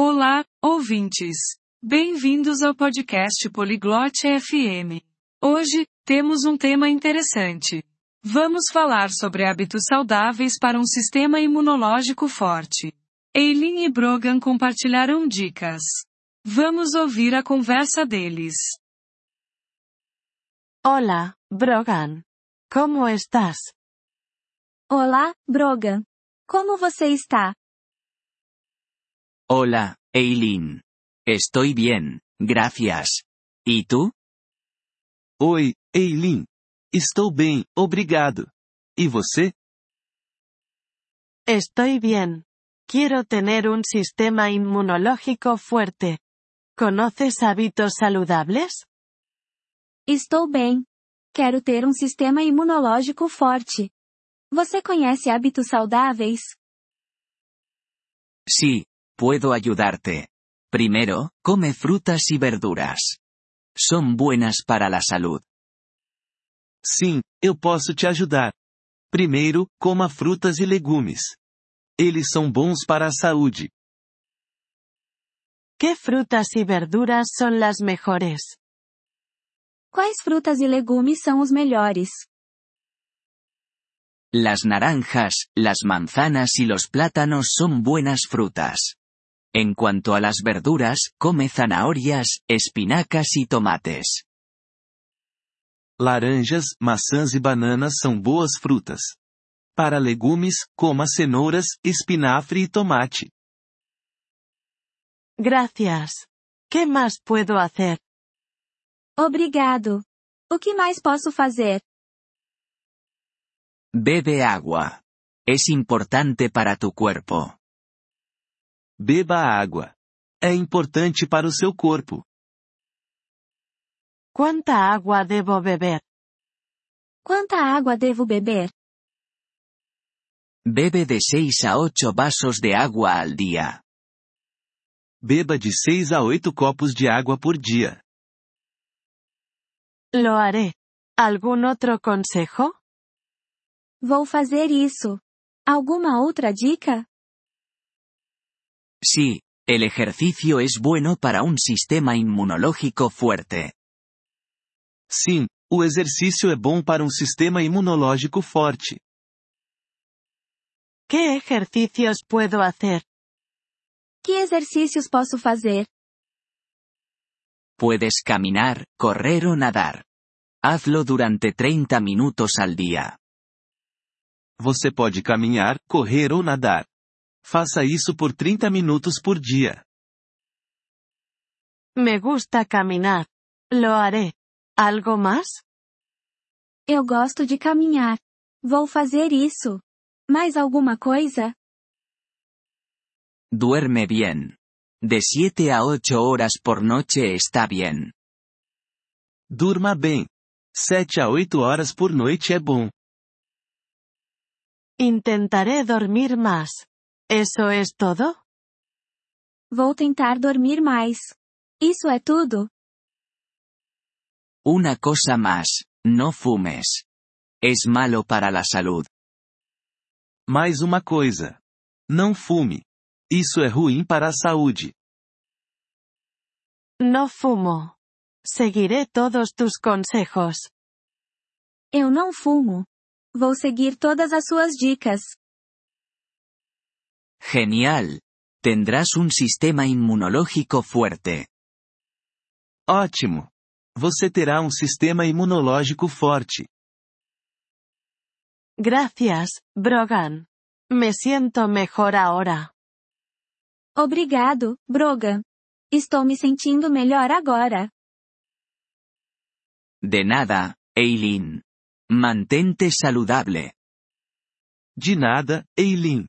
Olá, ouvintes. Bem-vindos ao podcast Poliglote FM. Hoje, temos um tema interessante. Vamos falar sobre hábitos saudáveis para um sistema imunológico forte. Eileen e Brogan compartilharam dicas. Vamos ouvir a conversa deles. Hola, Brogan. Como estás? Olá, Brogan. Como você está? Hola, Eileen. Estoy bien, gracias. ¿Y tú? Oi, Eileen. Estou bem, obrigado. E você? Estoy bien. Quiero tener un sistema inmunológico fuerte. ¿Conoces hábitos saludables? Estou bem. Quero ter um sistema imunológico forte. Você conhece hábitos saudáveis? Sí, puedo ayudarte. Primero, come frutas y verduras. Son buenas para la salud. Sim, eu posso te ajudar. Primeiro, coma frutas e legumes. Eles são bons para a saúde. ¿Qué frutas y verduras son las mejores? Quais frutas e legumes são os melhores? Las naranjas, las manzanas y los plátanos son buenas frutas. En cuanto a las verduras, come zanahorias, espinacas y tomates. Laranjas, maçãs e bananas são boas frutas. Para legumes, coma cenouras, espinafre e tomate. Gracias. ¿Qué más puedo hacer? Obrigado. O que mais posso fazer? Bebe agua. Es importante para tu cuerpo. Beba água. É importante para o seu corpo. ¿Cuánta agua debo beber? Quanta água devo beber? Bebe de 6 a 8 vasos de agua al día. Beba de 6 a 8 copos de água por dia. Lo haré. ¿Algún otro consejo? Vou fazer isso. Alguma outra dica? Sí, el ejercicio es bueno para un sistema inmunológico fuerte. Sim, o exercício é bom para um sistema imunológico forte. ¿Qué ejercicios puedo hacer? Que exercícios posso fazer? Puedes caminar, correr o nadar. Hazlo durante 30 minutos al día. Você pode caminhar, correr ou nadar. Faça isso por 30 minutos por dia. Me gusta caminar. Lo haré. ¿Algo más? Eu gosto de caminhar. Vou fazer isso. Mais alguma coisa? Duerme bien. De 7 a 8 horas por noche está bien. Durma bem. 7 a 8 horas por noite é bom. Intentaré dormir más. ¿Eso es todo? Vou tentar dormir mais. Isso é tudo? Una cosa más, no fumes. Es malo para la salud. Mais uma coisa. Não fume. Isso é ruim para a saúde. No fumo. Seguiré todos tus consejos. Eu não fumo. Vou seguir todas as suas dicas. Genial. Tendrás un sistema inmunológico fuerte. Ótimo. Você terá um sistema imunológico forte. Gracias, Brogan. Me siento mejor ahora. Obrigado, Brogan. Estou me sentindo melhor agora. De nada, Eileen. Mantente saludable. De nada, Eileen.